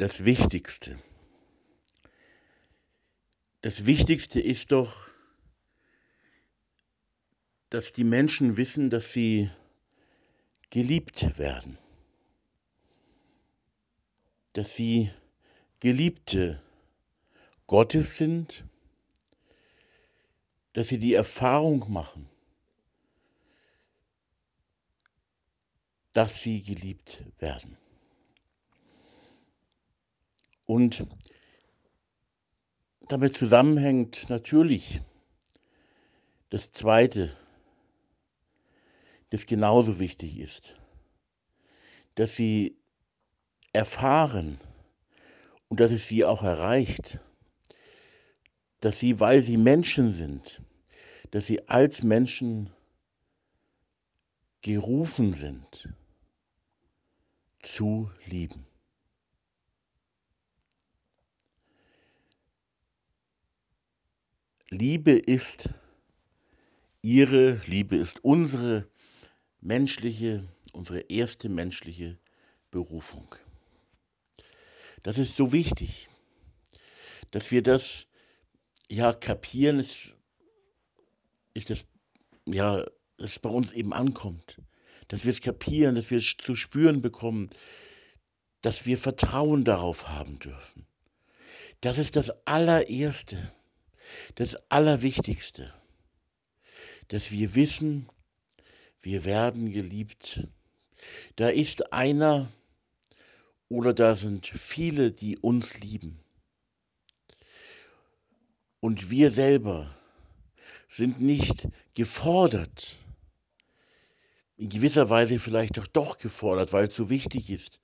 das Wichtigste. Das Wichtigste ist doch, dass die Menschen wissen, dass sie geliebt werden, dass sie Geliebte Gottes sind, dass sie die Erfahrung machen, dass sie geliebt werden. Und damit zusammenhängt natürlich das Zweite, das genauso wichtig ist, dass sie erfahren und dass es sie auch erreicht, dass sie, weil sie Menschen sind, dass sie als Menschen gerufen sind, zu lieben. Liebe ist ihre, Liebe ist unsere menschliche, unsere erste menschliche Berufung. Das ist so wichtig, dass wir das ja kapieren, ist, ist das, ja, dass es bei uns eben ankommt, dass wir es kapieren, dass wir es zu spüren bekommen, dass wir Vertrauen darauf haben dürfen. Das ist das allererste das Allerwichtigste, dass wir wissen, wir werden geliebt. Da ist einer oder da sind viele, die uns lieben. Und wir selber sind nicht gefordert, in gewisser Weise vielleicht auch doch gefordert, weil es so wichtig ist,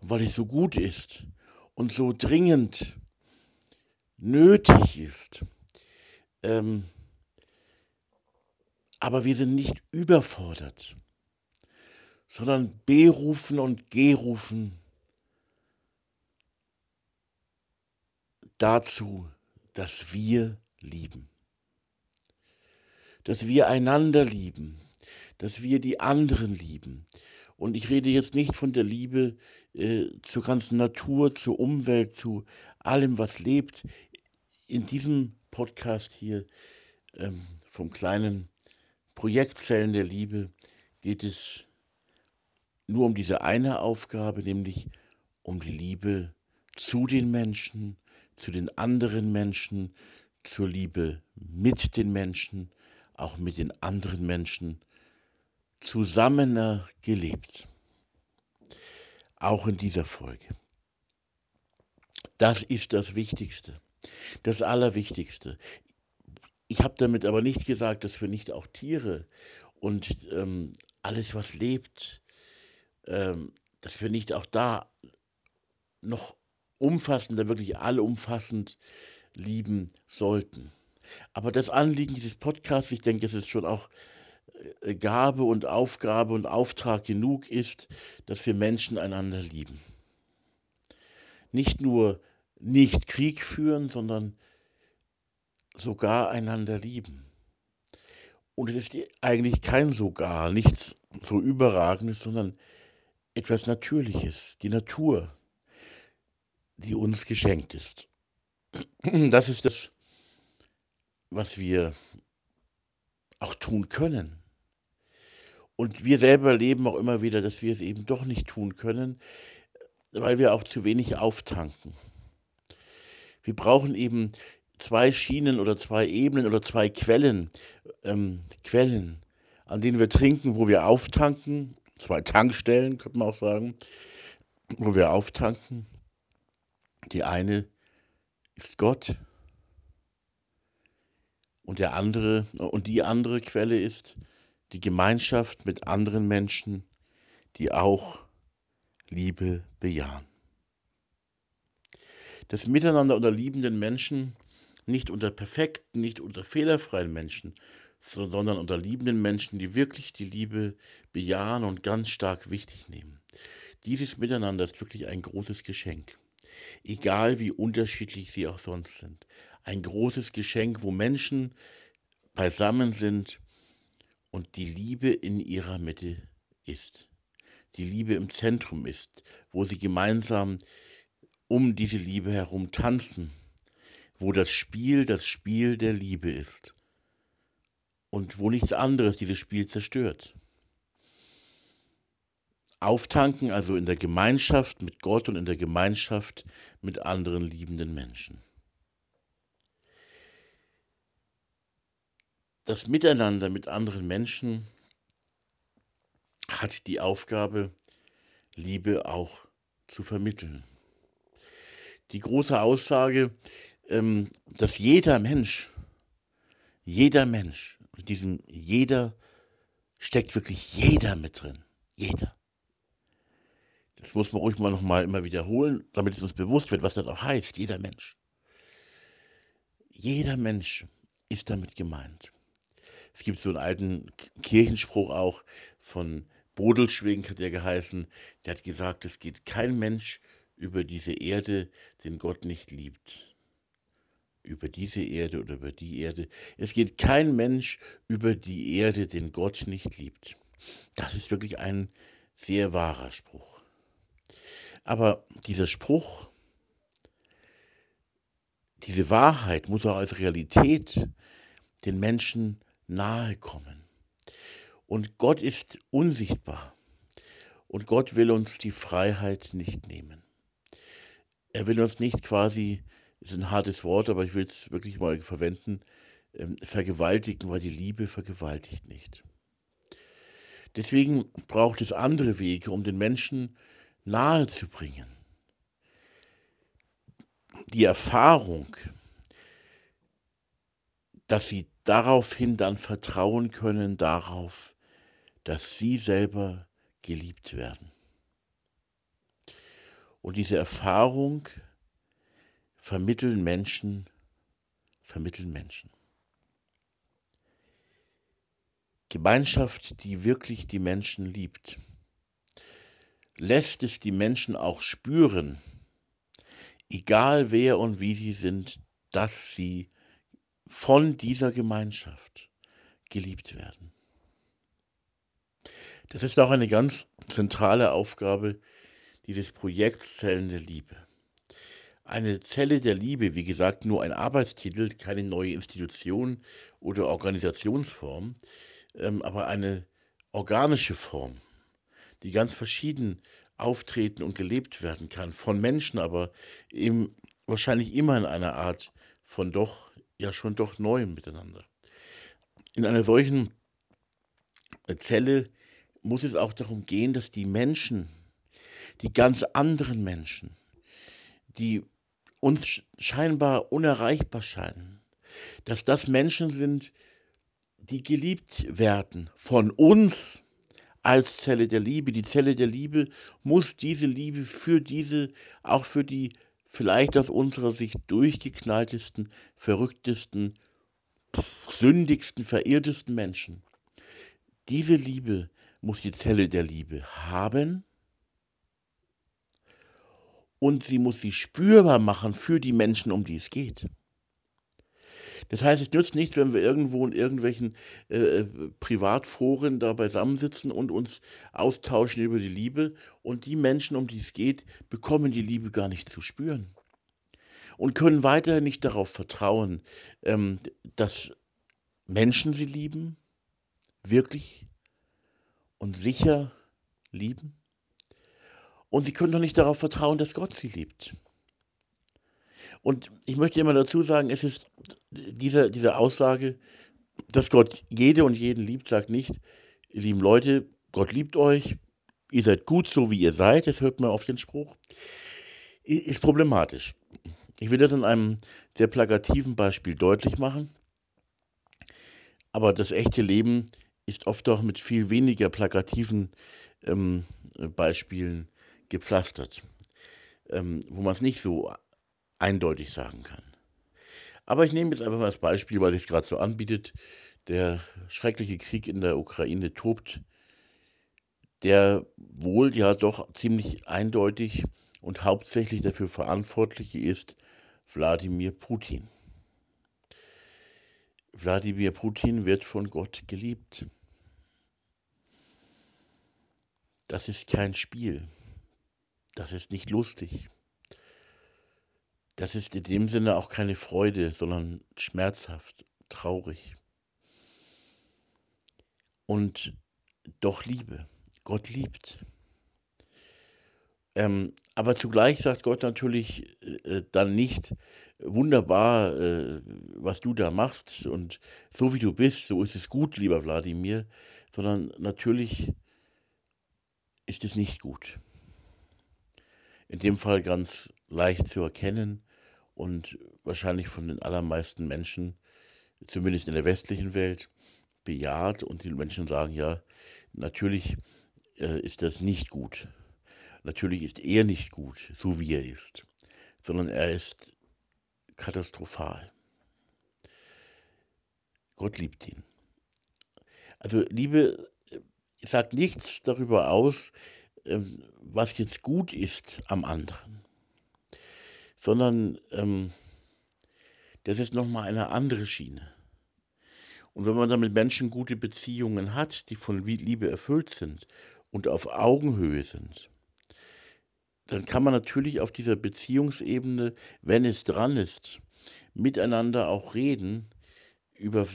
weil es so gut ist und so dringend nötig ist. Ähm, aber wir sind nicht überfordert, sondern berufen und gerufen dazu, dass wir lieben, dass wir einander lieben, dass wir die anderen lieben. Und ich rede jetzt nicht von der Liebe äh, zur ganzen Natur, zur Umwelt, zu allem, was lebt. In diesem Podcast hier ähm, vom kleinen Projekt Zellen der Liebe geht es nur um diese eine Aufgabe, nämlich um die Liebe zu den Menschen, zu den anderen Menschen, zur Liebe mit den Menschen, auch mit den anderen Menschen, zusammener gelebt. Auch in dieser Folge. Das ist das Wichtigste. Das Allerwichtigste. Ich habe damit aber nicht gesagt, dass wir nicht auch Tiere und ähm, alles, was lebt, ähm, dass wir nicht auch da noch umfassender, wirklich allumfassend lieben sollten. Aber das Anliegen dieses Podcasts, ich denke, es ist schon auch äh, Gabe und Aufgabe und Auftrag genug ist, dass wir Menschen einander lieben. Nicht nur nicht Krieg führen, sondern sogar einander lieben. Und es ist eigentlich kein sogar, nichts so Überragendes, sondern etwas Natürliches, die Natur, die uns geschenkt ist. Das ist das, was wir auch tun können. Und wir selber erleben auch immer wieder, dass wir es eben doch nicht tun können, weil wir auch zu wenig auftanken. Wir brauchen eben zwei Schienen oder zwei Ebenen oder zwei Quellen, ähm, Quellen, an denen wir trinken, wo wir auftanken, zwei Tankstellen, könnte man auch sagen, wo wir auftanken. Die eine ist Gott und der andere und die andere Quelle ist die Gemeinschaft mit anderen Menschen, die auch Liebe bejahen das Miteinander unter liebenden Menschen, nicht unter perfekten, nicht unter fehlerfreien Menschen, sondern unter liebenden Menschen, die wirklich die Liebe bejahen und ganz stark wichtig nehmen. Dieses Miteinander ist wirklich ein großes Geschenk. Egal wie unterschiedlich sie auch sonst sind. Ein großes Geschenk, wo Menschen beisammen sind und die Liebe in ihrer Mitte ist. Die Liebe im Zentrum ist, wo sie gemeinsam um diese Liebe herum tanzen, wo das Spiel das Spiel der Liebe ist und wo nichts anderes dieses Spiel zerstört. Auftanken, also in der Gemeinschaft mit Gott und in der Gemeinschaft mit anderen liebenden Menschen. Das Miteinander mit anderen Menschen hat die Aufgabe, Liebe auch zu vermitteln. Die große Aussage, ähm, dass jeder Mensch, jeder Mensch, in diesem jeder steckt wirklich jeder mit drin. Jeder. Das muss man ruhig mal nochmal immer wiederholen, damit es uns bewusst wird, was das auch heißt. Jeder Mensch. Jeder Mensch ist damit gemeint. Es gibt so einen alten Kirchenspruch auch von Bodelschwing, hat der geheißen. Der hat gesagt, es geht kein Mensch über diese Erde, den Gott nicht liebt. Über diese Erde oder über die Erde. Es geht kein Mensch über die Erde, den Gott nicht liebt. Das ist wirklich ein sehr wahrer Spruch. Aber dieser Spruch, diese Wahrheit muss auch als Realität den Menschen nahe kommen. Und Gott ist unsichtbar. Und Gott will uns die Freiheit nicht nehmen. Er will uns nicht quasi, ist ein hartes Wort, aber ich will es wirklich mal verwenden, ähm, vergewaltigen, weil die Liebe vergewaltigt nicht. Deswegen braucht es andere Wege, um den Menschen nahe zu bringen. Die Erfahrung, dass sie daraufhin dann vertrauen können darauf, dass sie selber geliebt werden. Und diese Erfahrung vermitteln Menschen, vermitteln Menschen. Gemeinschaft, die wirklich die Menschen liebt, lässt es die Menschen auch spüren, egal wer und wie sie sind, dass sie von dieser Gemeinschaft geliebt werden. Das ist auch eine ganz zentrale Aufgabe dieses Projekts Zellen der Liebe. Eine Zelle der Liebe, wie gesagt, nur ein Arbeitstitel, keine neue Institution oder Organisationsform, ähm, aber eine organische Form, die ganz verschieden auftreten und gelebt werden kann, von Menschen, aber eben wahrscheinlich immer in einer Art von doch ja schon doch neu miteinander. In einer solchen Zelle muss es auch darum gehen, dass die Menschen, die ganz anderen Menschen, die uns scheinbar unerreichbar scheinen, dass das Menschen sind, die geliebt werden von uns als Zelle der Liebe. Die Zelle der Liebe muss diese Liebe für diese, auch für die vielleicht aus unserer Sicht durchgeknalltesten, verrücktesten, sündigsten, verirrtesten Menschen. Diese Liebe muss die Zelle der Liebe haben und sie muss sie spürbar machen für die Menschen, um die es geht. Das heißt, es nützt nichts, wenn wir irgendwo in irgendwelchen äh, Privatforen da beisammensitzen und uns austauschen über die Liebe und die Menschen, um die es geht, bekommen die Liebe gar nicht zu spüren und können weiterhin nicht darauf vertrauen, ähm, dass Menschen sie lieben, wirklich und sicher lieben. Und sie können doch nicht darauf vertrauen, dass Gott sie liebt. Und ich möchte immer dazu sagen, es ist diese, diese Aussage, dass Gott jede und jeden liebt, sagt nicht, lieben Leute, Gott liebt euch, ihr seid gut so, wie ihr seid, das hört man auf den Spruch, ist problematisch. Ich will das in einem sehr plakativen Beispiel deutlich machen, aber das echte Leben ist oft auch mit viel weniger plakativen ähm, Beispielen gepflastert, ähm, wo man es nicht so eindeutig sagen kann. Aber ich nehme jetzt einfach mal das Beispiel, weil es gerade so anbietet. Der schreckliche Krieg in der Ukraine tobt, der wohl ja doch ziemlich eindeutig und hauptsächlich dafür verantwortliche ist Wladimir Putin. Wladimir Putin wird von Gott geliebt. Das ist kein Spiel. Das ist nicht lustig. das ist in dem Sinne auch keine Freude, sondern schmerzhaft, traurig. Und doch Liebe. Gott liebt. Ähm, aber zugleich sagt Gott natürlich äh, dann nicht, wunderbar, äh, was du da machst und so wie du bist, so ist es gut, lieber Wladimir, sondern natürlich ist es nicht gut. In dem Fall ganz leicht zu erkennen und wahrscheinlich von den allermeisten Menschen, zumindest in der westlichen Welt, bejaht und die Menschen sagen, ja, natürlich äh, ist das nicht gut. Natürlich ist er nicht gut, so wie er ist, sondern er ist katastrophal. Gott liebt ihn. Also Liebe äh, sagt nichts darüber aus, ähm, was jetzt gut ist am anderen, sondern ähm, das ist nochmal eine andere Schiene. Und wenn man dann mit Menschen gute Beziehungen hat, die von Liebe erfüllt sind und auf Augenhöhe sind, dann kann man natürlich auf dieser Beziehungsebene, wenn es dran ist, miteinander auch reden über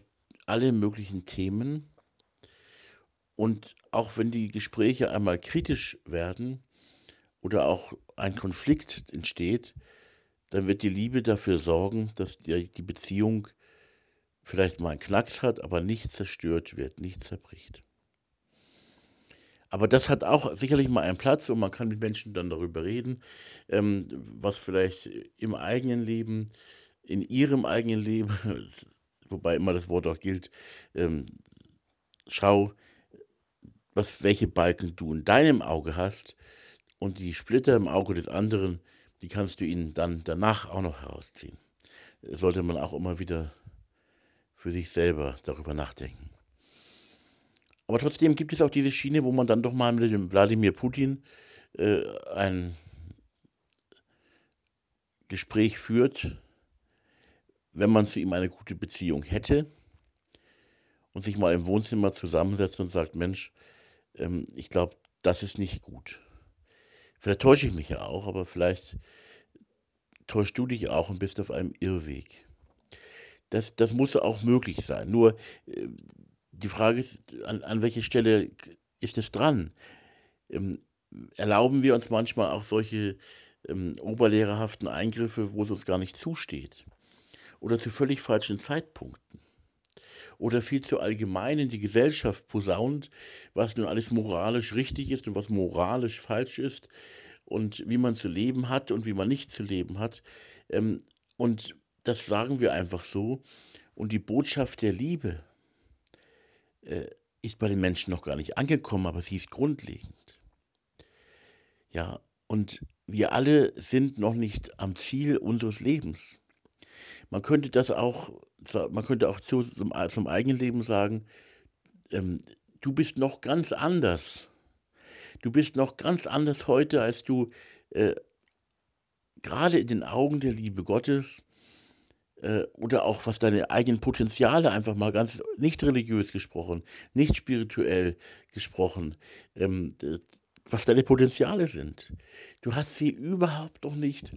alle möglichen Themen. Und auch wenn die Gespräche einmal kritisch werden oder auch ein Konflikt entsteht, dann wird die Liebe dafür sorgen, dass die, Beziehung vielleicht mal einen Knacks hat, aber nicht zerstört wird, nicht zerbricht. Aber das hat auch sicherlich mal einen Platz und man kann mit Menschen dann darüber reden, ähm, was vielleicht im eigenen Leben, in ihrem eigenen Leben, wobei immer das Wort auch gilt, ähm, schau, was, welche Balken du in deinem Auge hast und die Splitter im Auge des anderen, die kannst du ihnen dann danach auch noch herausziehen. Sollte man auch immer wieder für sich selber darüber nachdenken. Aber trotzdem gibt es auch diese Schiene, wo man dann doch mal mit dem Wladimir Putin äh, ein Gespräch führt, wenn man zu ihm eine gute Beziehung hätte und sich mal im Wohnzimmer zusammensetzt und sagt, Mensch, ähm, ich glaube, das ist nicht gut. Vielleicht täusche ich mich ja auch, aber vielleicht täuschst du dich auch und bist auf einem Irrweg. Das, das muss auch möglich sein. Nur äh, die Frage ist, an, an welche Stelle ist es dran? Ähm, erlauben wir uns manchmal auch solche ähm, oberlehrerhaften Eingriffe, wo es uns gar nicht zusteht? Oder zu völlig falschen Zeitpunkten? Oder viel zu allgemein in die Gesellschaft posaunt, was nun alles moralisch richtig ist und was moralisch falsch ist und wie man zu leben hat und wie man nicht zu leben hat. Ähm, und das sagen wir einfach so. Und die Botschaft der Liebe, äh, ist bei den Menschen noch gar nicht angekommen, aber sie ist grundlegend. Ja, und wir alle sind noch nicht am Ziel unseres Lebens. Man könnte das auch, man könnte auch zu, zum, zum eigenen Leben sagen, ähm, du bist noch ganz anders. Du bist noch ganz anders heute, als du äh, gerade in den Augen der Liebe Gottes äh, oder auch was deine eigenen Potenziale einfach mal ganz nicht religiös gesprochen, nicht spirituell gesprochen, ähm, was deine Potenziale sind. Du hast sie überhaupt noch nicht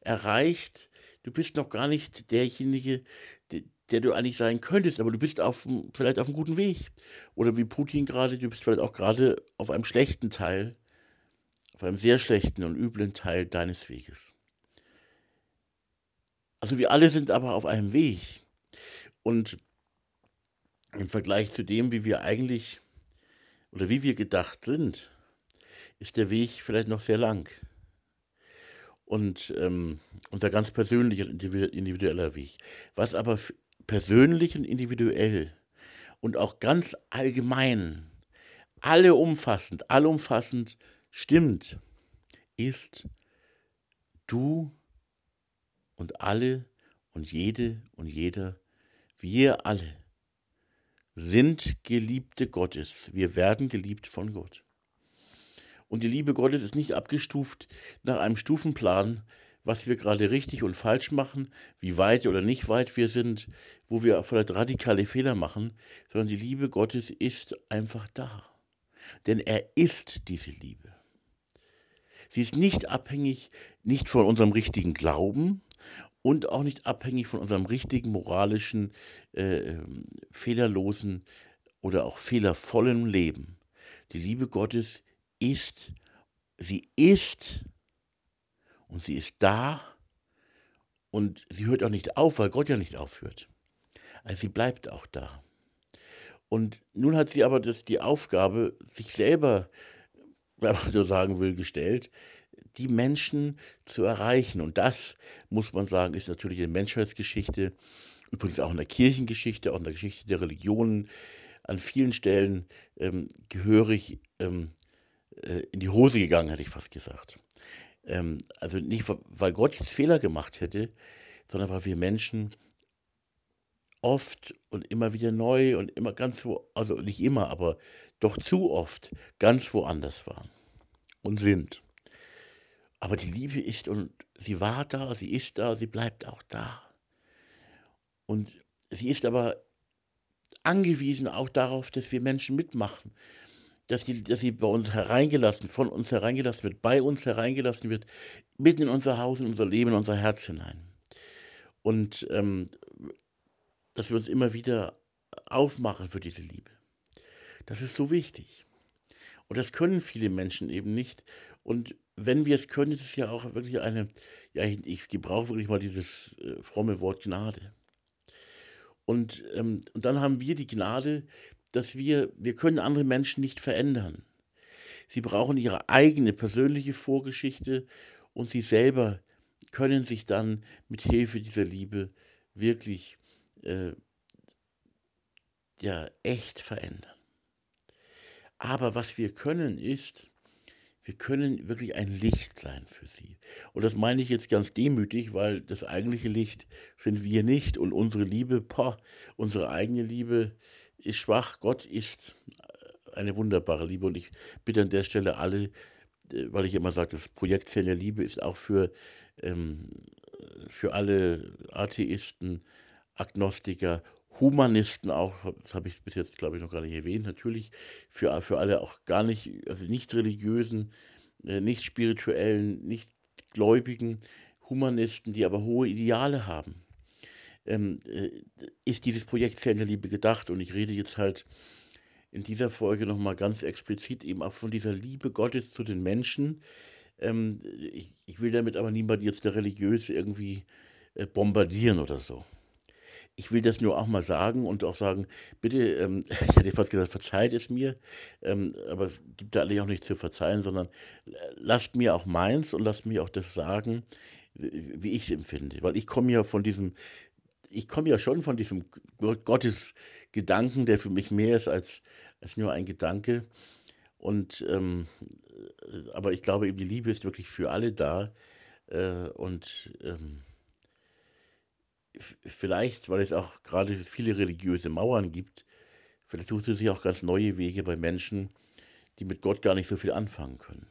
erreicht. Du bist noch gar nicht derjenige, der, der du eigentlich sein könntest, aber du bist auf, vielleicht auf einem guten Weg. Oder wie Putin gerade, du bist vielleicht auch gerade auf einem schlechten Teil, auf einem sehr schlechten und üblen Teil deines Weges. Also wir alle sind aber auf einem Weg. Und im Vergleich zu dem, wie wir eigentlich oder wie wir gedacht sind, ist der Weg vielleicht noch sehr lang. Und ähm, unser ganz persönlicher, individueller Weg. Was aber persönlich und individuell und auch ganz allgemein, alle umfassend, allumfassend stimmt, ist, du und alle und jede und jeder, wir alle sind Geliebte Gottes. Wir werden geliebt von Gott. Und die Liebe Gottes ist nicht abgestuft nach einem Stufenplan, was wir gerade richtig und falsch machen, wie weit oder nicht weit wir sind, wo wir vielleicht radikale Fehler machen, sondern die Liebe Gottes ist einfach da. Denn er ist diese Liebe. Sie ist nicht abhängig, nicht von unserem richtigen Glauben, und auch nicht abhängig von unserem richtigen, moralischen, äh, ähm, fehlerlosen oder auch fehlervollen Leben. Die Liebe Gottes ist, sie ist und sie ist da und sie hört auch nicht auf, weil Gott ja nicht aufhört. Also sie bleibt auch da. Und nun hat sie aber das, die Aufgabe, sich selber, wenn man so sagen will, gestellt, die Menschen zu erreichen. Und das, muss man sagen, ist natürlich in der Menschheitsgeschichte, übrigens auch in der Kirchengeschichte, auch in der Geschichte der Religionen, an vielen Stellen ähm, gehörig ähm, äh, in die Hose gegangen, hätte ich fast gesagt. Ähm, also nicht, weil Gott jetzt Fehler gemacht hätte, sondern weil wir Menschen oft und immer wieder neu und immer ganz wo, also nicht immer, aber doch zu oft ganz woanders waren und sind. Aber die Liebe ist und sie war da, sie ist da, sie bleibt auch da. Und sie ist aber angewiesen auch darauf, dass wir Menschen mitmachen, dass, die, dass sie bei uns hereingelassen, von uns hereingelassen wird, bei uns hereingelassen wird, mitten in unser Haus, in unser Leben, in unser Herz hinein. Und ähm, dass wir uns immer wieder aufmachen für diese Liebe. Das ist so wichtig. Und das können viele Menschen eben nicht. Und wenn wir es können, ist es ja auch wirklich eine, ja, ich, ich gebrauche wirklich mal dieses äh, fromme Wort Gnade. Und, ähm, und dann haben wir die Gnade, dass wir, wir können andere Menschen nicht verändern. Sie brauchen ihre eigene persönliche Vorgeschichte und sie selber können sich dann mit Hilfe dieser Liebe wirklich äh, ja echt verändern. Aber was wir können ist, wir können wirklich ein Licht sein für sie. Und das meine ich jetzt ganz demütig, weil das eigentliche Licht sind wir nicht und unsere Liebe, boah, unsere eigene Liebe ist schwach. Gott ist eine wunderbare Liebe. Und ich bitte an der Stelle alle, äh, weil ich immer sage, das Projekt Zellen der Liebe ist auch für, ähm, für alle Atheisten, Agnostiker, Humanisten auch, das habe ich bis jetzt, glaube ich, noch gar nicht erwähnt, natürlich für, für alle auch gar nicht, also nicht religiösen, äh, nicht spirituellen, nicht gläubigen Humanisten, die aber hohe Ideale haben, ähm, äh, ist dieses Projekt Zellen der Liebe gedacht. Und ich rede jetzt halt in dieser Folge nochmal ganz explizit eben auch von dieser Liebe Gottes zu den Menschen. Ähm, ich, ich, will damit aber niemand jetzt der religiös irgendwie äh, bombardieren oder so ich will das nur auch mal sagen und auch sagen, bitte, ähm, ich hätte fast gesagt, verzeiht es mir, ähm, aber es gibt da alle auch nicht zu verzeihen, sondern lasst mir auch meins und lasst mir auch das sagen, wie ich es empfinde. Weil ich komme ja von diesem, ich komme ja schon von diesem Gottesgedanken, der für mich mehr ist als, als nur ein Gedanke. Und ähm, aber ich glaube eben, die Liebe ist wirklich für alle da. Äh, und ähm, vielleicht, weil es auch gerade viele religiöse Mauern gibt, vielleicht sucht sich auch ganz neue Wege bei Menschen, die mit Gott gar nicht so viel anfangen können.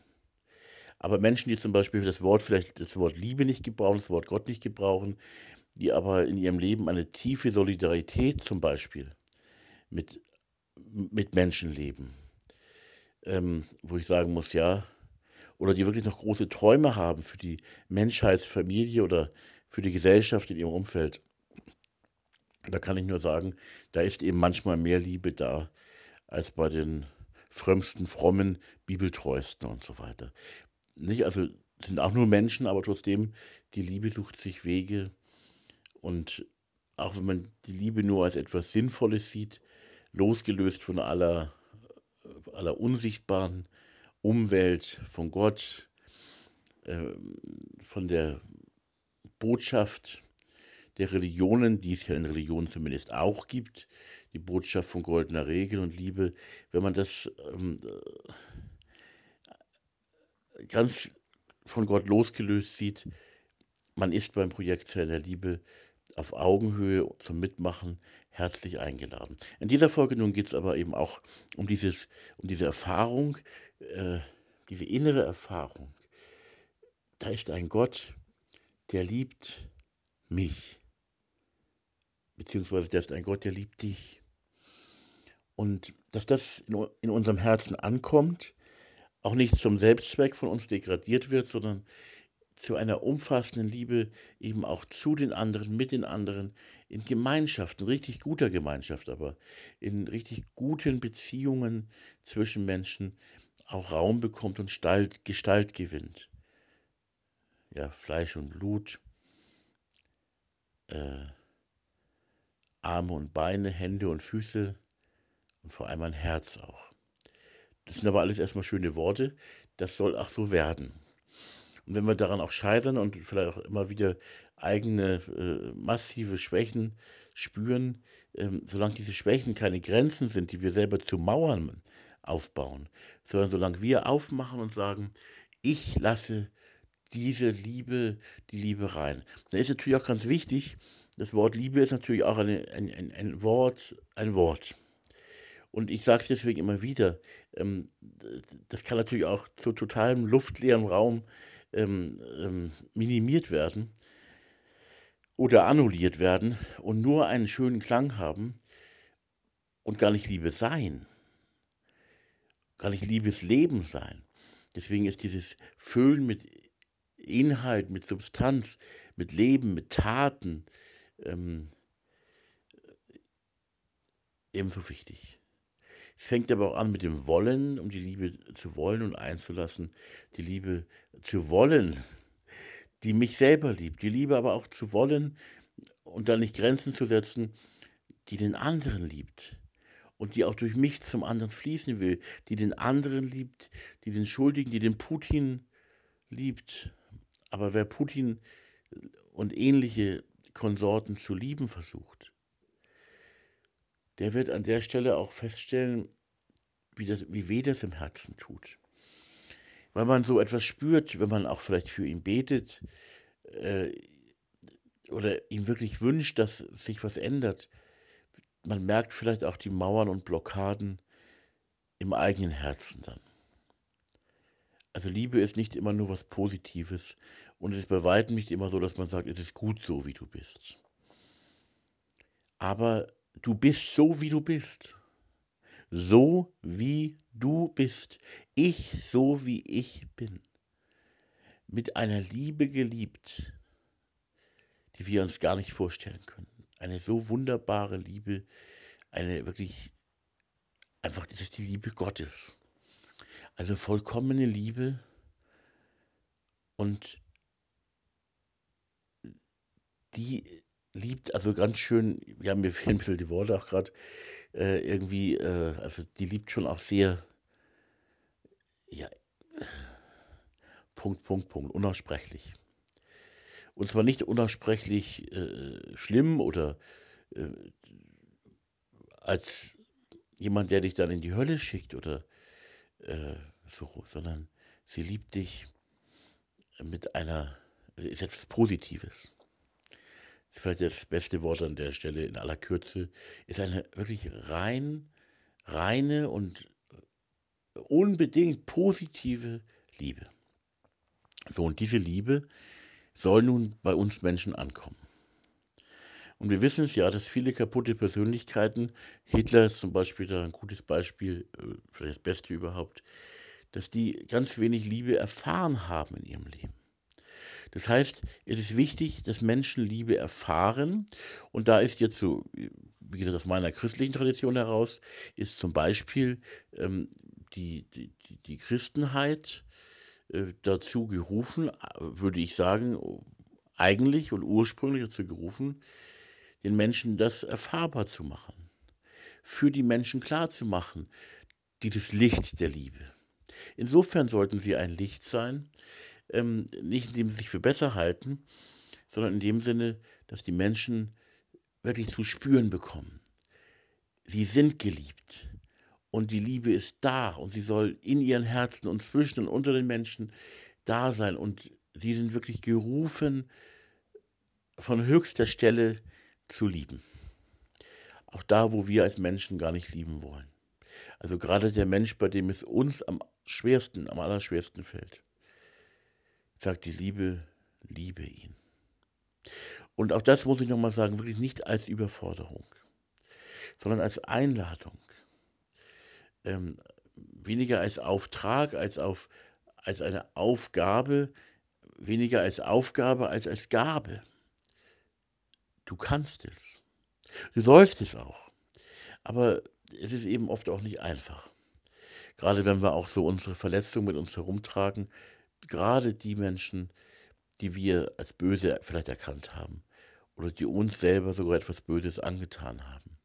Aber Menschen, die zum Beispiel das Wort, vielleicht das Wort Liebe nicht gebrauchen, das Wort Gott nicht gebrauchen, die aber in ihrem Leben eine tiefe Solidarität zum Beispiel mit, mit Menschen leben, ähm, wo ich sagen muss, ja, oder die wirklich noch große Träume haben für die Menschheitsfamilie oder für die Gesellschaft in ihrem Umfeld. Da kann ich nur sagen, da ist eben manchmal mehr Liebe da als bei den frömmsten, frommen, bibeltreuesten und so weiter. Nicht, also sind auch nur Menschen, aber trotzdem, die Liebe sucht sich Wege. Und auch wenn man die Liebe nur als etwas Sinnvolles sieht, losgelöst von aller, aller unsichtbaren Umwelt, von Gott, äh, von der Botschaft der Religionen, die es ja in Religionen zumindest auch gibt, die Botschaft von goldener Regel und Liebe, wenn man das ähm, äh, ganz von Gott losgelöst sieht, man ist beim Projekt Zellen der Liebe auf Augenhöhe zum Mitmachen herzlich eingeladen. In dieser Folge nun geht es aber eben auch um, dieses, um diese Erfahrung, äh, diese innere Erfahrung. Da ist ein Gott, der liebt mich. Beziehungsweise der ist ein Gott, der liebt dich. Und dass das in unserem Herzen ankommt, auch nicht zum Selbstzweck von uns degradiert wird, sondern zu einer umfassenden Liebe eben auch zu den anderen, mit den anderen, in Gemeinschaft, in richtig guter Gemeinschaft, aber in richtig guten Beziehungen zwischen Menschen auch Raum bekommt und Gestalt, Gestalt gewinnt. Ja, Fleisch und Blut, äh, Arme und Beine, Hände und Füße und vor allem ein Herz auch. Das sind aber alles erstmal schöne Worte. Das soll auch so werden. Und wenn wir daran auch scheitern und vielleicht auch immer wieder eigene äh, massive Schwächen spüren, ähm, solange diese Schwächen keine Grenzen sind, die wir selber zu Mauern aufbauen, sondern solange wir aufmachen und sagen, ich lasse diese Liebe, die Liebe rein. Da ist natürlich auch ganz wichtig, das Wort Liebe ist natürlich auch eine, ein, ein, ein Wort, ein Wort. Und ich sage es deswegen immer wieder, ähm, das kann natürlich auch zu totalem luftleeren Raum ähm, ähm, minimiert werden oder annulliert werden und nur einen schönen Klang haben und gar nicht Liebe sein, gar nicht Liebesleben sein. Deswegen ist dieses Füllen mit Inhalt, mit Substanz, mit Leben, mit Taten ähm, ebenso wichtig. Es fängt aber auch an mit dem Wollen, um die Liebe zu wollen und einzulassen, die Liebe zu wollen, die mich selber liebt, die Liebe aber auch zu wollen und dann nicht Grenzen zu setzen, die den anderen liebt und die auch durch mich zum anderen fließen will, die den anderen liebt, die den Schuldigen, die den Putin liebt. Aber wer Putin und ähnliche Konsorten zu lieben versucht, der wird an der Stelle auch feststellen, wie, das, wie weh das im Herzen tut. Weil man so etwas spürt, wenn man auch vielleicht für ihn betet äh, oder ihm wirklich wünscht, dass sich was ändert. Man merkt vielleicht auch die Mauern und Blockaden im eigenen Herzen dann. Also Liebe ist nicht immer nur was Positives und es ist bei weitem nicht immer so, dass man sagt, es ist gut so, wie du bist. Aber Du bist so, wie du bist. So, wie du bist. Ich, so, wie ich bin. Mit einer Liebe geliebt, die wir uns gar nicht vorstellen können. Eine so wunderbare Liebe, eine wirklich, einfach, das ist die Liebe Gottes. Also vollkommene Liebe und die liebt, also ganz schön, ja, mir fehlen ein bisschen die Worte auch gerade, äh, irgendwie, äh, also die liebt schon auch sehr, ja, Punkt, Punkt, Punkt, unaussprechlich. Und zwar nicht unaussprechlich äh, schlimm oder äh, als jemand, der dich dann in die Hölle schickt oder äh, so, sondern sie liebt dich mit einer, ist etwas Positives vielleicht das beste Wort an der Stelle in aller Kürze, ist eine wirklich rein, reine und unbedingt positive Liebe. So, und diese Liebe soll nun bei uns Menschen ankommen. Und wir wissen es ja, dass viele kaputte Persönlichkeiten, Hitler ist zum Beispiel da ein gutes Beispiel, äh, vielleicht das Beste überhaupt, dass die ganz wenig Liebe erfahren haben in ihrem Leben. Das heißt, es ist wichtig, dass Menschen Liebe erfahren. Und da ist jetzt so, wie gesagt, aus meiner christlichen Tradition heraus, ist zum Beispiel ähm, die, die, die Christenheit äh, dazu gerufen, würde ich sagen, eigentlich und ursprünglich dazu gerufen, den Menschen das erfahrbar zu machen, für die Menschen klar zu machen, dieses Licht der Liebe. Insofern sollten sie ein Licht sein, ähm, nicht indem sie sich für besser halten, sondern in dem Sinne, dass die Menschen wirklich zu spüren bekommen. Sie sind geliebt und die Liebe ist da und sie soll in ihren Herzen und zwischen und unter den Menschen da sein und sie sind wirklich gerufen, von höchster Stelle zu lieben. Auch da, wo wir als Menschen gar nicht lieben wollen. Also gerade der Mensch, bei dem es uns am schwersten, am allerschwersten fällt sagt die Liebe, liebe ihn. Und auch das muss ich nochmal sagen, wirklich nicht als Überforderung, sondern als Einladung. Ähm, weniger als Auftrag, als, auf, als eine Aufgabe, weniger als Aufgabe als als Gabe. Du kannst es. Du sollst es auch. Aber es ist eben oft auch nicht einfach. Gerade wenn wir auch so unsere Verletzungen mit uns herumtragen, gerade die Menschen, die wir als böse vielleicht erkannt haben oder die uns selber sogar etwas Böses angetan haben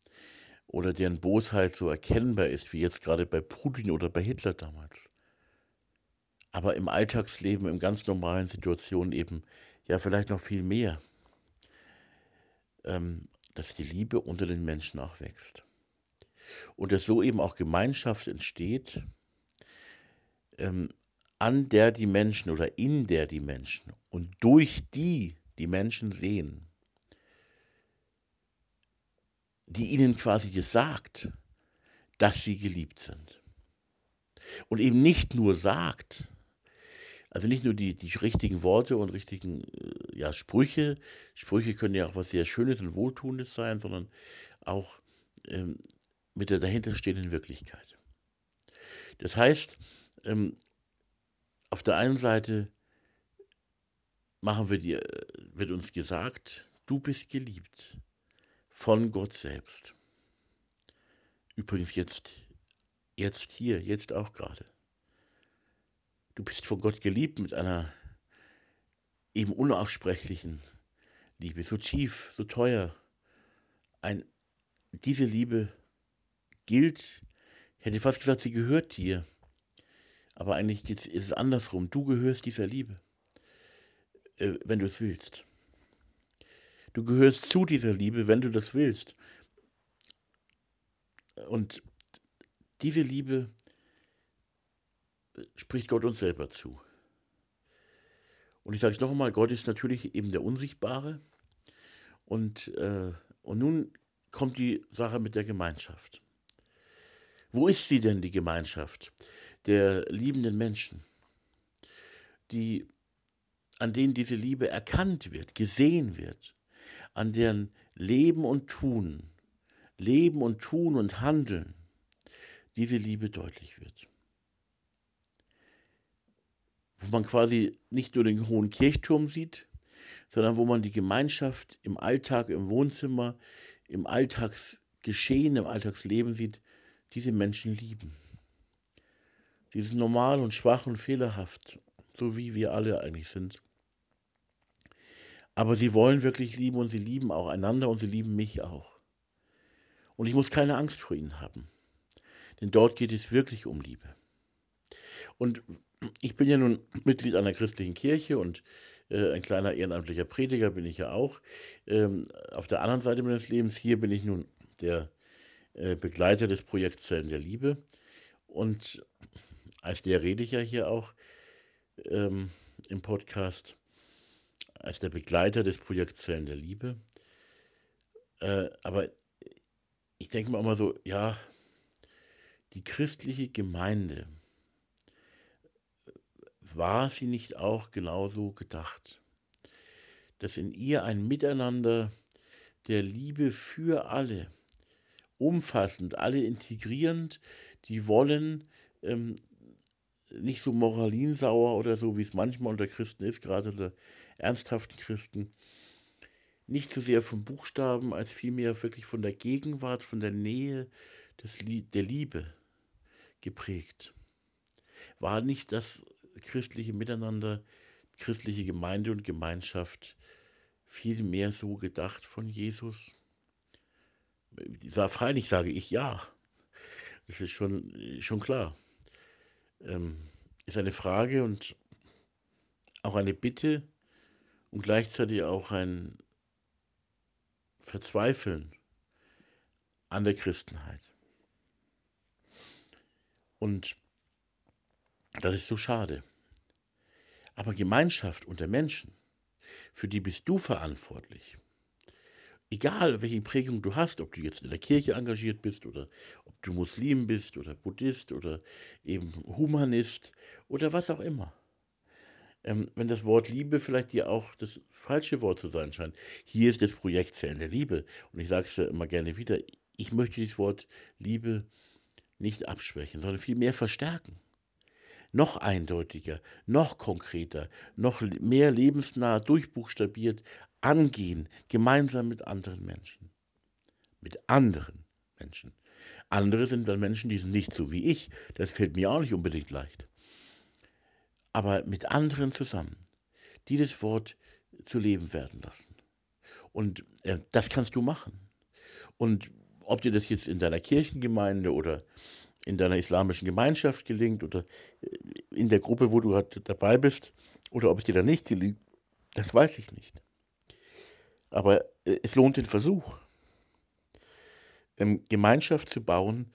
oder deren Bosheit so erkennbar ist, wie jetzt gerade bei Putin oder bei Hitler damals. Aber im Alltagsleben, in ganz normalen Situationen eben ja vielleicht noch viel mehr, ähm, dass die Liebe unter den Menschen auch wächst. Und dass so eben auch Gemeinschaft entsteht, ähm, an der die Menschen oder in der die Menschen und durch die die Menschen sehen, die ihnen quasi gesagt, dass sie geliebt sind. Und eben nicht nur sagt, also nicht nur die, die richtigen Worte und richtigen äh, ja, Sprüche, Sprüche können ja auch was sehr Schönes und Wohltuendes sein, sondern auch ähm, mit der dahinterstehenden Wirklichkeit. Das heißt, ähm, auf der einen Seite machen wir dir, wird uns gesagt, du bist geliebt von Gott selbst. Übrigens jetzt, jetzt hier, jetzt auch gerade. Du bist von Gott geliebt mit einer eben unaussprechlichen Liebe, so tief, so teuer. Ein, diese Liebe gilt, ich hätte fast gesagt, sie gehört dir. Aber eigentlich ist es andersrum. Du gehörst dieser Liebe, äh, wenn du es willst. Du gehörst zu dieser Liebe, wenn du das willst. Und diese Liebe spricht Gott uns selber zu. Und ich sage es noch einmal, Gott ist natürlich eben der Unsichtbare. Und, äh, und nun kommt die Sache mit der Gemeinschaft. Wo ist sie denn, die Gemeinschaft der liebenden Menschen, die, an denen diese Liebe erkannt wird, gesehen wird, an deren Leben und Tun, Leben und Tun und Handeln diese Liebe deutlich wird? Wo man quasi nicht nur den hohen Kirchturm sieht, sondern wo man die Gemeinschaft im Alltag, im Wohnzimmer, im Alltagsgeschehen, im Alltagsleben sieht, diese Menschen lieben. Sie sind normal und schwach und fehlerhaft, so wie wir alle eigentlich sind. Aber sie wollen wirklich lieben und sie lieben auch einander und sie lieben mich auch. Und ich muss keine Angst vor ihnen haben, denn dort geht es wirklich um Liebe. Und ich bin ja nun Mitglied einer christlichen Kirche und äh, ein kleiner ehrenamtlicher Prediger bin ich ja auch. Ähm, auf der anderen Seite meines Lebens, hier bin ich nun der Begleiter des Projekts Zellen der Liebe. Und als der rede ich ja hier auch ähm, im Podcast, als der Begleiter des Projekts Zellen der Liebe. Äh, aber ich denke mir auch mal so, ja, die christliche Gemeinde, war sie nicht auch genauso gedacht, dass in ihr ein Miteinander der Liebe für alle, umfassend, alle integrierend, die wollen, ähm, nicht so moralinsauer oder so, wie es manchmal unter Christen ist, gerade unter ernsthaften Christen, nicht so sehr vom Buchstaben, als vielmehr wirklich von der Gegenwart, von der Nähe des, der Liebe geprägt. War nicht das christliche Miteinander, christliche Gemeinde und Gemeinschaft viel mehr so gedacht von Jesus? Freilich sage ich ja. Das ist schon, schon klar. Ähm, ist eine Frage und auch eine Bitte und gleichzeitig auch ein Verzweifeln an der Christenheit. Und das ist so schade. Aber Gemeinschaft unter Menschen, für die bist du verantwortlich. Egal, welche Prägung du hast, ob du jetzt in der Kirche engagiert bist oder ob du Muslim bist oder Buddhist oder eben Humanist oder was auch immer. Ähm, wenn das Wort Liebe vielleicht dir auch das falsche Wort zu sein scheint. Hier ist das Projekt Zellen der Liebe. Und ich sage es ja immer gerne wieder, ich möchte dieses Wort Liebe nicht abschwächen, sondern vielmehr verstärken. noch eindeutiger, noch konkreter, noch mehr lebensnah durchbuchstabiert angehen, gemeinsam mit anderen Menschen. Mit anderen Menschen. Andere sind dann Menschen, die sind nicht so wie ich. Das fällt mir auch nicht unbedingt leicht. Aber mit anderen zusammen dieses Wort zu leben werden lassen. Und äh, das kannst du machen. Und ob dir das jetzt in deiner Kirchengemeinde oder in deiner islamischen Gemeinschaft gelingt oder äh, in der Gruppe, wo du halt dabei bist, oder ob es dir da nicht gelingt, das weiß ich nicht. Aber äh, es lohnt den Versuch, ähm, Gemeinschaft zu bauen,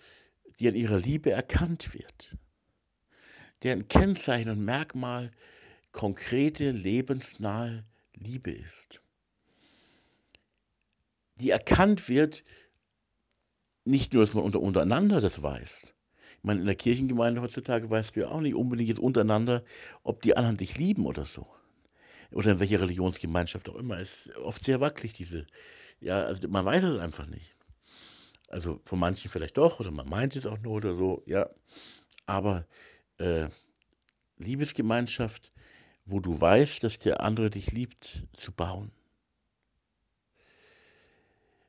die an ihrer Liebe erkannt wird, deren Kennzeichen und Merkmal konkrete, lebensnahe Liebe ist, die erkannt wird, nicht nur, dass man unter, untereinander das weiß. Ich meine, in der Kirchengemeinde heutzutage weißt du ja auch nicht unbedingt jetzt untereinander, ob die anderen dich lieben oder so. Oder in welcher Religionsgemeinschaft auch immer. Ist oft sehr wackelig, diese. Ja, also man weiß es einfach nicht. Also von manchen vielleicht doch, oder man meint es auch nur oder so, ja. Aber äh, Liebesgemeinschaft, wo du weißt, dass der andere dich liebt, zu bauen.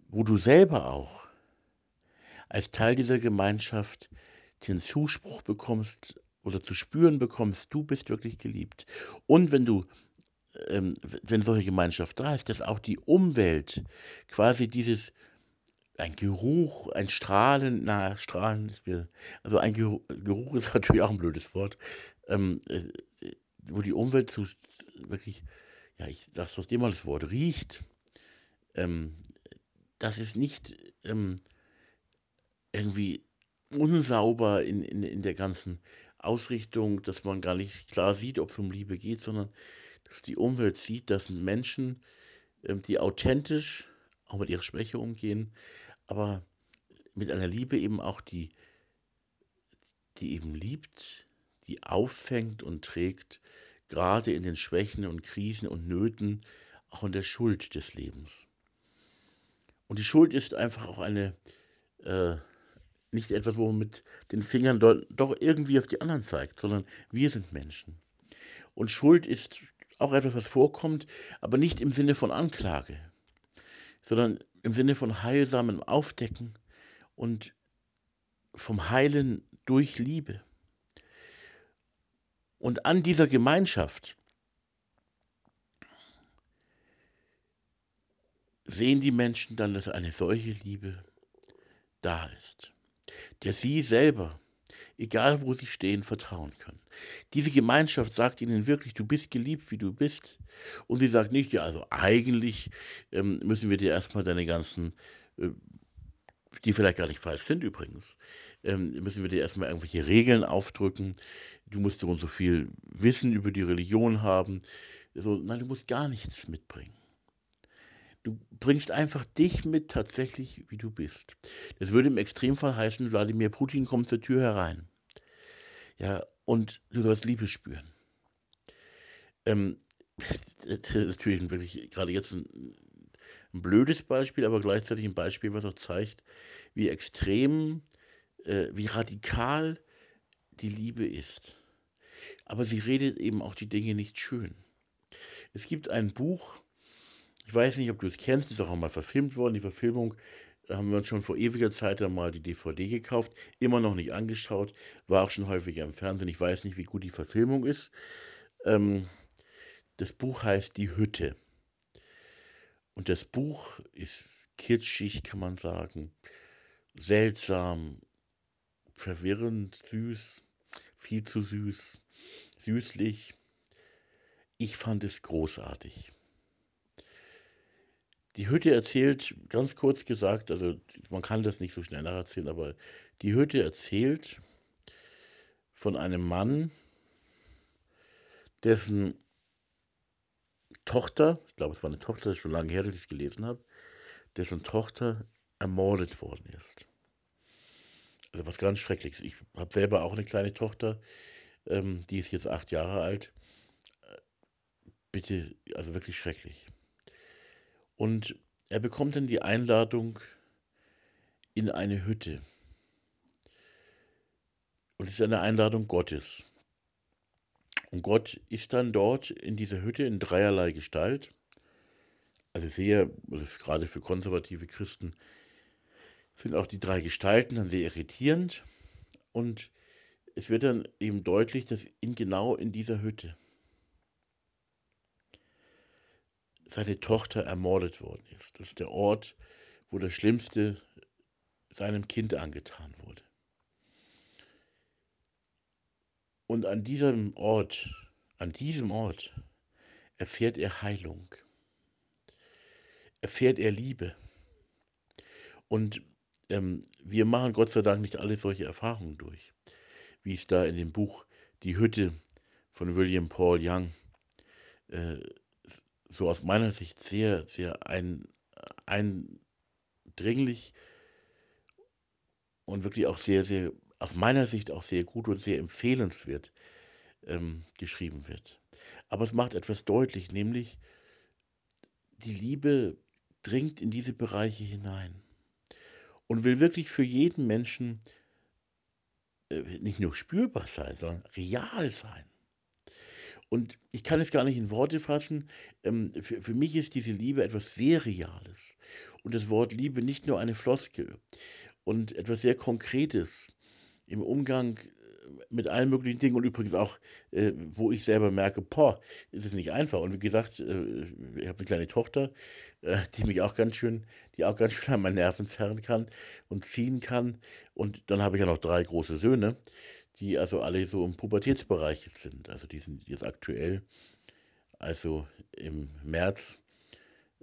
Wo du selber auch als Teil dieser Gemeinschaft den Zuspruch bekommst oder zu spüren bekommst, du bist wirklich geliebt. Und wenn du, ähm, wenn solche Gemeinschaft da ist, dass auch die Umwelt quasi dieses, ein Geruch, ein Strahlen, na, Strahlen, also ein Geruch, ist natürlich auch ein blödes Wort, ähm, äh, wo die Umwelt zu, wirklich, ja, ich sage trotzdem mal das Wort, riecht, ähm, das ist nicht ähm, irgendwie unsauber in, in, in der ganzen Ausrichtung, dass man gar nicht klar sieht, ob es um Liebe geht, sondern dass die Umwelt sieht, dass Menschen, ähm, die authentisch auch mit ihrer Schwäche umgehen, aber mit einer Liebe eben auch die, die eben liebt, die auffängt und trägt, gerade in den Schwächen und Krisen und Nöten, auch in der Schuld des Lebens. Und die Schuld ist einfach auch eine, äh, nicht etwas, wo man mit den Fingern doch irgendwie auf die anderen zeigt, sondern wir sind Menschen. Und Schuld ist auch etwas, was vorkommt, aber nicht im Sinne von Anklage, sondern im Sinne von heilsamem Aufdecken und vom Heilen durch Liebe. Und an dieser Gemeinschaft sehen die Menschen dann, dass eine solche Liebe da ist der sie selber, egal wo sie stehen, vertrauen können. Diese Gemeinschaft sagt ihnen wirklich, du bist geliebt, wie du bist. Und sie sagt nicht, ja, also eigentlich ähm, müssen wir dir erstmal deine ganzen, äh, die vielleicht gar nicht falsch sind übrigens, ähm, müssen wir dir erstmal irgendwelche Regeln aufdrücken. Du musst so und so viel Wissen über die Religion haben. So, nein, du musst gar nichts mitbringen. Du bringst einfach dich mit tatsächlich, wie du bist. Das würde im Extremfall heißen, Wladimir Putin kommt zur Tür herein. Ja, und du sollst Liebe spüren. Ähm, das ist natürlich wirklich gerade jetzt ein, ein, blödes Beispiel, aber gleichzeitig ein Beispiel, was auch zeigt, wie extrem, äh, wie radikal die Liebe ist. Aber sie redet eben auch die Dinge nicht schön. Es gibt ein Buch, ich weiß nicht, ob du es kennst, ist auch mal verfilmt worden. Die Verfilmung haben wir uns schon vor ewiger Zeit einmal die DVD gekauft, immer noch nicht angeschaut, war auch schon häufiger im Fernsehen. Ich weiß nicht, wie gut die Verfilmung ist. Ähm, das Buch heißt Die Hütte. Und das Buch ist kitschig, kann man sagen, seltsam, verwirrend, süß, viel zu süß, süßlich. Ich fand es großartig. Die Hütte erzählt, ganz kurz gesagt, also man kann das nicht so schnell nacherzählen, aber die Hütte erzählt von einem Mann, dessen Tochter, ich glaube, es war eine Tochter, das ist schon lange her, dass ich es gelesen habe, dessen Tochter ermordet worden ist. Also was ganz Schreckliches. Ich habe selber auch eine kleine Tochter, ähm, die ist jetzt acht Jahre alt. Äh, bitte, also wirklich schrecklich. Und er bekommt dann die Einladung in eine Hütte. Und es ist eine Einladung Gottes. Und Gott ist dann dort in dieser Hütte in dreierlei Gestalt. Also sehr, also gerade für konservative Christen, sind auch die drei Gestalten dann sehr irritierend. Und es wird dann eben deutlich, dass in genau in dieser Hütte seine Tochter ermordet worden ist. Das ist der Ort, wo das Schlimmste seinem Kind angetan wurde. Und an diesem Ort, an diesem Ort erfährt er Heilung, erfährt er Liebe. Und ähm, wir machen Gott sei Dank nicht alle solche Erfahrungen durch, wie es da in dem Buch Die Hütte von William Paul Young äh, so aus meiner Sicht sehr, sehr ein, eindringlich und wirklich auch sehr, sehr, aus meiner Sicht auch sehr gut und sehr empfehlenswert ähm, geschrieben wird. Aber es macht etwas deutlich, nämlich die Liebe dringt in diese Bereiche hinein und will wirklich für jeden Menschen äh, nicht nur spürbar sein, sondern real sein. Und ich kann es gar nicht in Worte fassen. Ähm, für, für mich ist diese Liebe etwas sehr Reales. Und das Wort Liebe nicht nur eine Floskel und etwas sehr Konkretes im Umgang mit allen möglichen Dingen und übrigens auch, äh, wo ich selber merke, boah, ist es nicht einfach. Und wie gesagt, äh, ich habe eine kleine Tochter, äh, die mich auch ganz schön, die auch ganz schön an meinen Nerven zerren kann und ziehen kann. Und dann habe ich ja noch drei große Söhne, die also alle so im Pubertätsbereich sind. Also die sind jetzt aktuell, also im März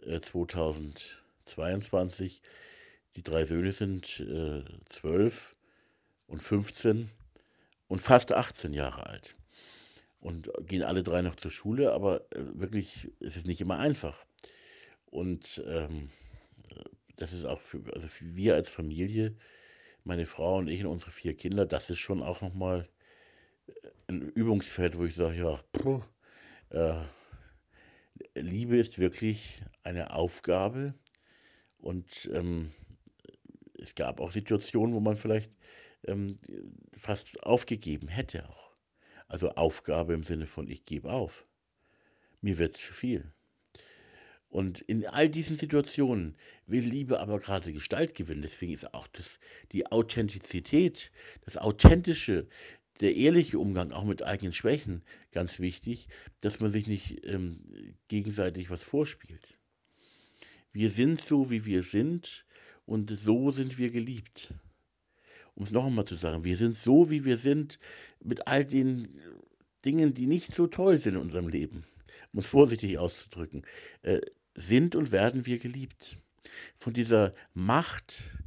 2022, äh, die drei Söhne sind äh, 12 und 15 und fast 18 Jahre alt. Und gehen alle drei noch zur Schule, aber äh, wirklich ist es nicht immer einfach. Und ähm, das ist auch für, also für wir als Familie, meine Frau und ich und unsere vier Kinder, das ist schon auch nochmal äh, ein Übungsfeld, wo ich sage, ja, puh, äh, Liebe ist wirklich eine Aufgabe und ähm, es gab auch Situationen, wo man vielleicht ähm, fast aufgegeben hätte auch. Also Aufgabe im Sinne von, ich gebe auf. Mir wird zu viel. Und in all diesen Situationen will Liebe aber gerade Gestalt gewinnen. Deswegen ist auch das, die Authentizität, das Authentische, der ehrliche Umgang auch mit eigenen Schwächen ganz wichtig, dass man sich nicht ähm, gegenseitig was vorspielt. Wir sind so, wie wir sind und so sind wir geliebt um es noch einmal zu sagen, wir sind so, wie wir sind, mit all den Dingen, die nicht so toll sind in unserem Leben, um es vorsichtig auszudrücken, äh, sind und werden wir geliebt. Von dieser Macht,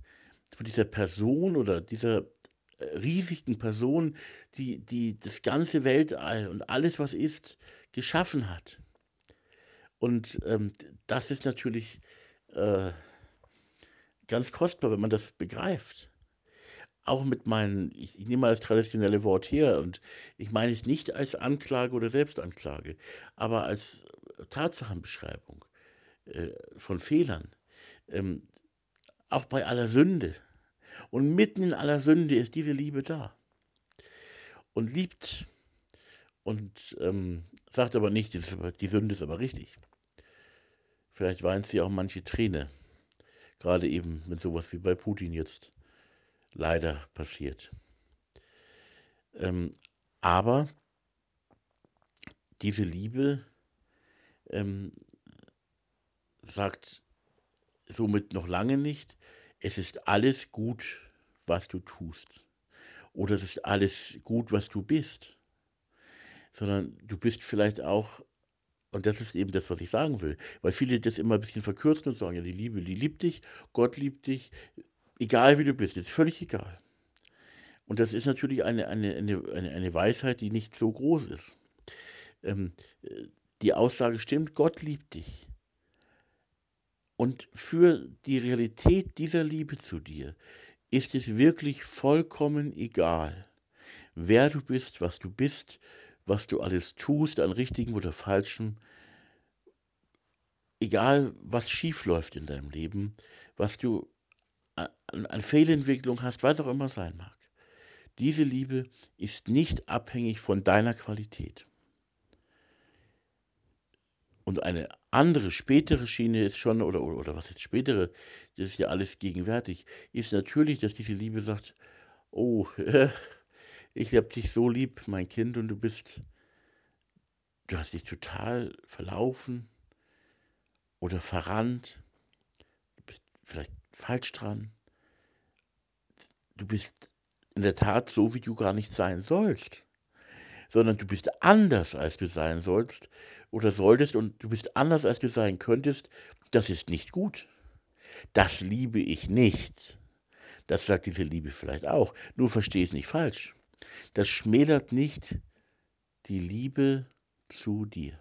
von dieser Person oder dieser äh, riesigen Person, die, die das ganze Weltall und alles, was ist, geschaffen hat. Und ähm, das ist natürlich äh, ganz kostbar, wenn man das begreift auch mit meinen, ich, ich nehme mal das traditionelle Wort her und ich meine es nicht als Anklage oder Selbstanklage, aber als Tatsachenbeschreibung äh, von Fehlern. Ähm, auch bei aller Sünde. Und mitten in aller Sünde ist diese Liebe da. Und liebt. Und ähm, sagt aber nicht, die Sünde ist aber richtig. Vielleicht weint sie auch manche Träne. Gerade eben mit sowas wie bei Putin jetzt leider passiert. Ähm, aber diese Liebe ähm, sagt somit noch lange nicht, es ist alles gut, was du tust. Oder es ist alles gut, was du bist. Sondern du bist vielleicht auch, und das ist eben das, was ich sagen will, weil viele das immer ein bisschen verkürzen und sagen, ja, die Liebe, die liebt dich, Gott liebt dich, egal wie du bist, ist völlig egal. Und das ist natürlich eine, eine, eine, eine Weisheit, die nicht so groß ist. Ähm, die Aussage stimmt, Gott liebt dich. Und für die Realität dieser Liebe zu dir ist es wirklich vollkommen egal, wer du bist, was du bist, was du alles tust, an richtigem oder falschem, egal was schief läuft in deinem Leben, was du an Fehlentwicklung hast, was auch immer sein mag. Diese Liebe ist nicht abhängig von deiner Qualität. Und eine andere, spätere Schiene ist schon, oder, oder, oder was ist spätere, das ist ja alles gegenwärtig, ist natürlich, dass diese Liebe sagt, oh, äh, ich habe dich so lieb, mein Kind, und du bist, du hast dich total verlaufen oder verrannt, du bist vielleicht falsch dran, du bist in der Tat so, wie du gar nicht sein sollst, sondern du bist anders, als du sein sollst oder solltest und du bist anders, als du sein könntest, das ist nicht gut. Das liebe ich nicht. Das sagt diese Liebe vielleicht auch. Nur verstehe es nicht falsch. Das schmälert nicht die Liebe zu dir.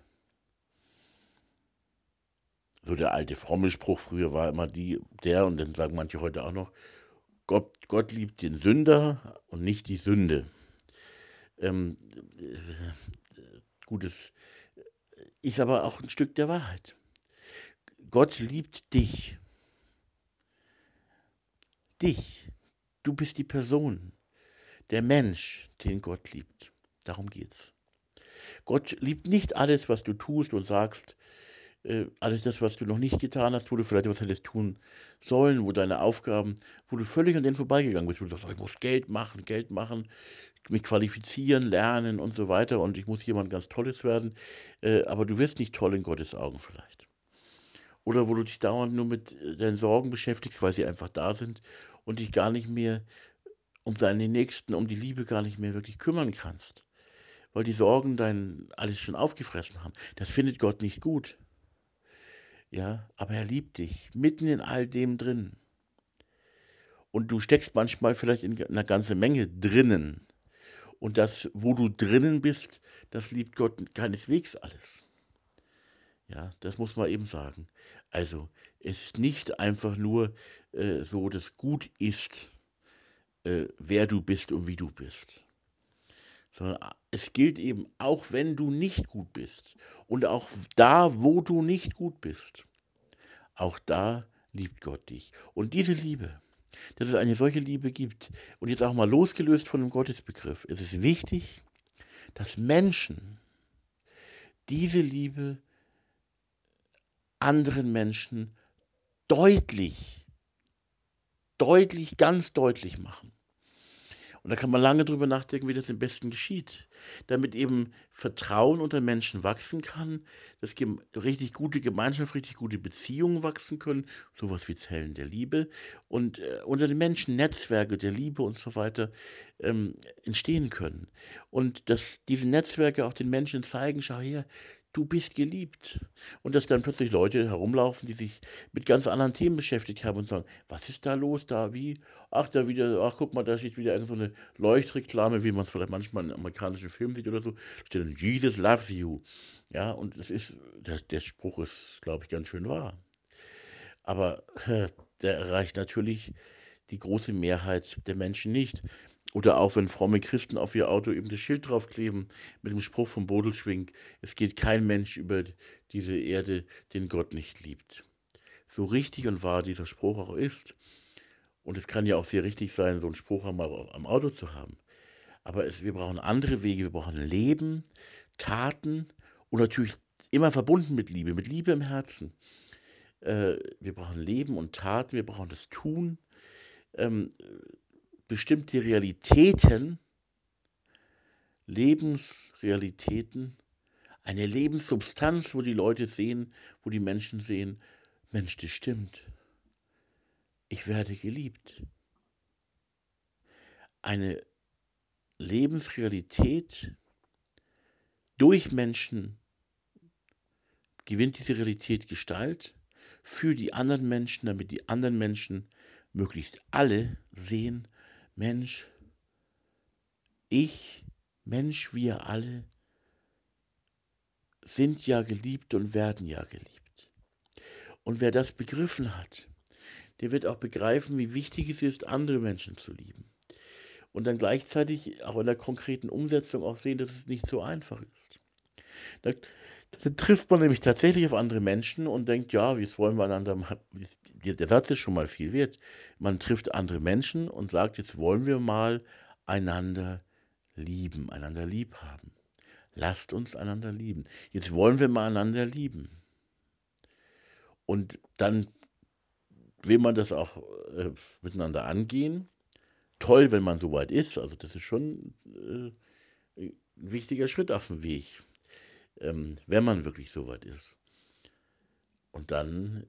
So der alte fromme Spruch früher war immer die, der, und dann sagen manche heute auch noch, Gott, Gott liebt den Sünder und nicht die Sünde. Ähm, äh, gutes ist aber auch ein Stück der Wahrheit. Gott liebt dich. Dich. Du bist die Person, der Mensch, den Gott liebt. Darum geht's. Gott liebt nicht alles, was du tust und sagst, äh, alles das, was du noch nicht getan hast, wo du vielleicht was hättest tun sollen, wo deine Aufgaben, wo du völlig an denen vorbeigegangen bist, wo du sagst, oh, ich muss Geld machen, Geld machen, mich qualifizieren, lernen und so weiter und ich muss jemand ganz Tolles werden, äh, aber du wirst nicht toll in Gottes Augen vielleicht. Oder wo du dich dauernd nur mit äh, deinen Sorgen beschäftigst, weil sie einfach da sind und dich gar nicht mehr um deine Nächsten, um die Liebe gar nicht mehr wirklich kümmern kannst, weil die Sorgen dein alles schon aufgefressen haben. Das findet Gott nicht gut. Ja, aber er liebt dich, mitten in all dem drin. Und du steckst manchmal vielleicht in einer ganzen Menge drinnen. Und das, wo du drinnen bist, das liebt Gott keineswegs alles. Ja, das muss man eben sagen. Also, es ist nicht einfach nur äh, so, dass gut ist, äh, wer du bist und wie du bist. Sondern es gilt eben, auch wenn du nicht gut bist und auch da, wo du nicht gut bist, auch da liebt Gott dich. Und diese Liebe, dass es eine solche Liebe gibt, und jetzt auch mal losgelöst von dem Gottesbegriff, es ist wichtig, dass Menschen diese Liebe anderen Menschen deutlich, deutlich, ganz deutlich machen. Und da kann man lange drüber nachdenken, wie das am besten geschieht. Damit eben Vertrauen unter Menschen wachsen kann, dass richtig gute Gemeinschaft, richtig gute Beziehungen wachsen können, sowas wie Zellen der Liebe und äh, unter den Menschen Netzwerke der Liebe und so weiter ähm, entstehen können. Und dass diese Netzwerke auch den Menschen zeigen, schau her, du bist geliebt. Und dass dann plötzlich Leute herumlaufen, die sich mit ganz anderen Themen beschäftigt haben und sagen, was ist da los, da, wie? Ach, da wieder, ach, guck mal, da steht wieder so eine Leuchtreklame, wie man es vielleicht manchmal in amerikanischen Filmen sieht oder so. Da steht dann, Jesus loves you. Ja, und das ist, der, der Spruch ist, glaube ich, ganz schön wahr. Aber der erreicht natürlich die große Mehrheit der Menschen nicht. Oder auch wenn fromme Christen auf ihr Auto eben das Schild draufkleben mit dem Spruch vom Bodelschwing, es geht kein Mensch über diese Erde, den Gott nicht liebt. So richtig und wahr dieser Spruch auch ist, und es kann ja auch sehr richtig sein, so einen Spruch einmal am Auto zu haben. Aber es, wir brauchen andere Wege, wir brauchen Leben, Taten und natürlich immer verbunden mit Liebe, mit Liebe im Herzen. Äh, wir brauchen Leben und Taten, wir brauchen das Tun. Ähm, bestimmte Realitäten, Lebensrealitäten, eine Lebenssubstanz, wo die Leute sehen, wo die Menschen sehen, Mensch, das stimmt. Ich werde geliebt. Eine Lebensrealität durch Menschen gewinnt diese Realität Gestalt für die anderen Menschen, damit die anderen Menschen möglichst alle sehen, Mensch, ich, Mensch, wir alle sind ja geliebt und werden ja geliebt. Und wer das begriffen hat, der wird auch begreifen, wie wichtig es ist, andere Menschen zu lieben. Und dann gleichzeitig auch in der konkreten Umsetzung auch sehen, dass es nicht so einfach ist. Da, dann trifft man nämlich tatsächlich auf andere Menschen und denkt, ja, jetzt wollen wir einander der Satz ist schon mal viel wert. Man trifft andere Menschen und sagt, jetzt wollen wir mal einander lieben, einander lieb haben. lasst uns einander lieben. Jetzt wollen wir mal einander lieben. Und dann will man das auch äh, miteinander angehen. Toll, wenn man so weit ist. Also das ist schon äh, ein wichtiger Schritt auf dem Weg, ähm, wenn man wirklich so weit ist. Und dann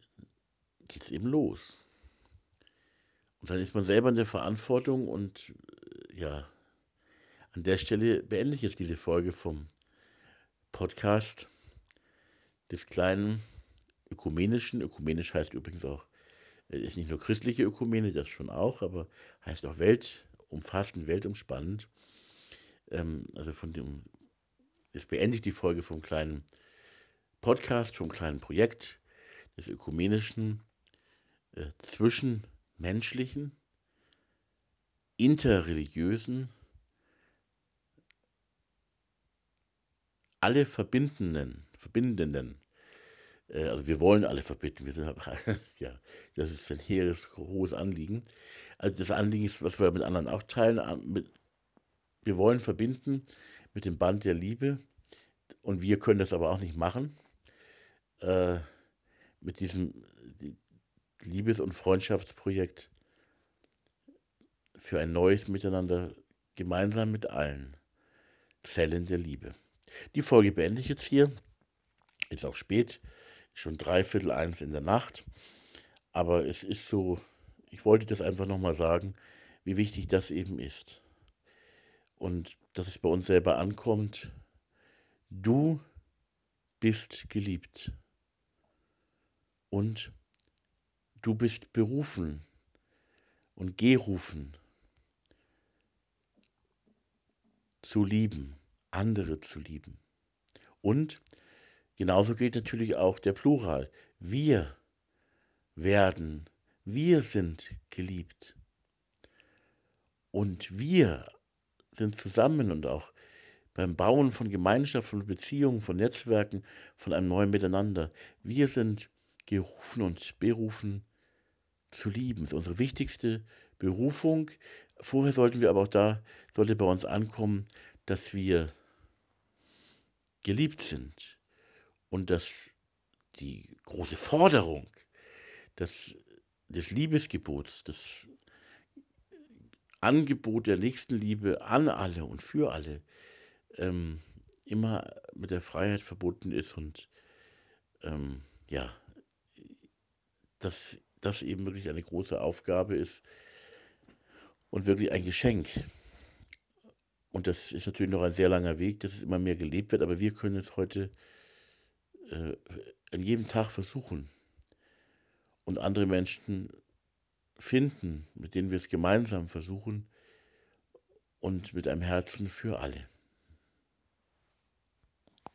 geht es eben los. Und dann ist man selber in der Verantwortung und äh, ja, an der Stelle beende ich jetzt diese Folge vom Podcast des kleinen ökumenischen. Ökumenisch heißt übrigens auch, äh, ist nicht nur christliche Ökumene, das schon auch, aber heißt auch weltumfassend, weltumspannend. Ähm, also von dem, jetzt beende ich die Folge vom kleinen Podcast, vom kleinen Projekt des ökumenischen, äh, zwischenmenschlichen, interreligiösen, alle verbindenden, verbindenden äh, also wir wollen alle verbinden. Wir sind, ja, das ist ein hehres, hohes Anliegen. Also das Anliegen ist, was wir mit anderen auch teilen. Mit, wir wollen verbinden mit dem Band der Liebe. Und wir können das aber auch nicht machen. Äh, mit diesem Liebes- und Freundschaftsprojekt für ein neues Miteinander gemeinsam mit allen Zellen der Liebe. Die Folge beende ich jetzt hier. Ist auch spät schon dreiviertel eins in der Nacht. Aber es ist so, ich wollte das einfach nochmal sagen, wie wichtig das eben ist. Und dass es bei uns selber ankommt, du bist geliebt. Und du bist berufen und gerufen zu lieben, andere zu lieben. Und Genauso gilt natürlich auch der Plural. Wir werden, wir sind geliebt. Und wir sind zusammen und auch beim Bauen von Gemeinschaft, von Beziehungen, von Netzwerken, von einem neuen Miteinander. Wir sind gerufen und berufen zu lieben. Das ist unsere wichtigste Berufung. Vorher sollten wir aber auch da, sollte bei uns ankommen, dass wir geliebt sind und dass die große Forderung des, des Liebesgebots, das Angebot der Nächstenliebe an alle und für alle ähm, immer mit der Freiheit verbunden ist und ähm, ja, dass das eben wirklich eine große Aufgabe ist und wirklich ein Geschenk. Und das ist natürlich noch ein sehr langer Weg, dass es immer mehr gelebt wird, aber wir können es heute äh, an jedem Tag versuchen und andere Menschen finden, mit denen wir es gemeinsam versuchen und mit einem Herzen für alle.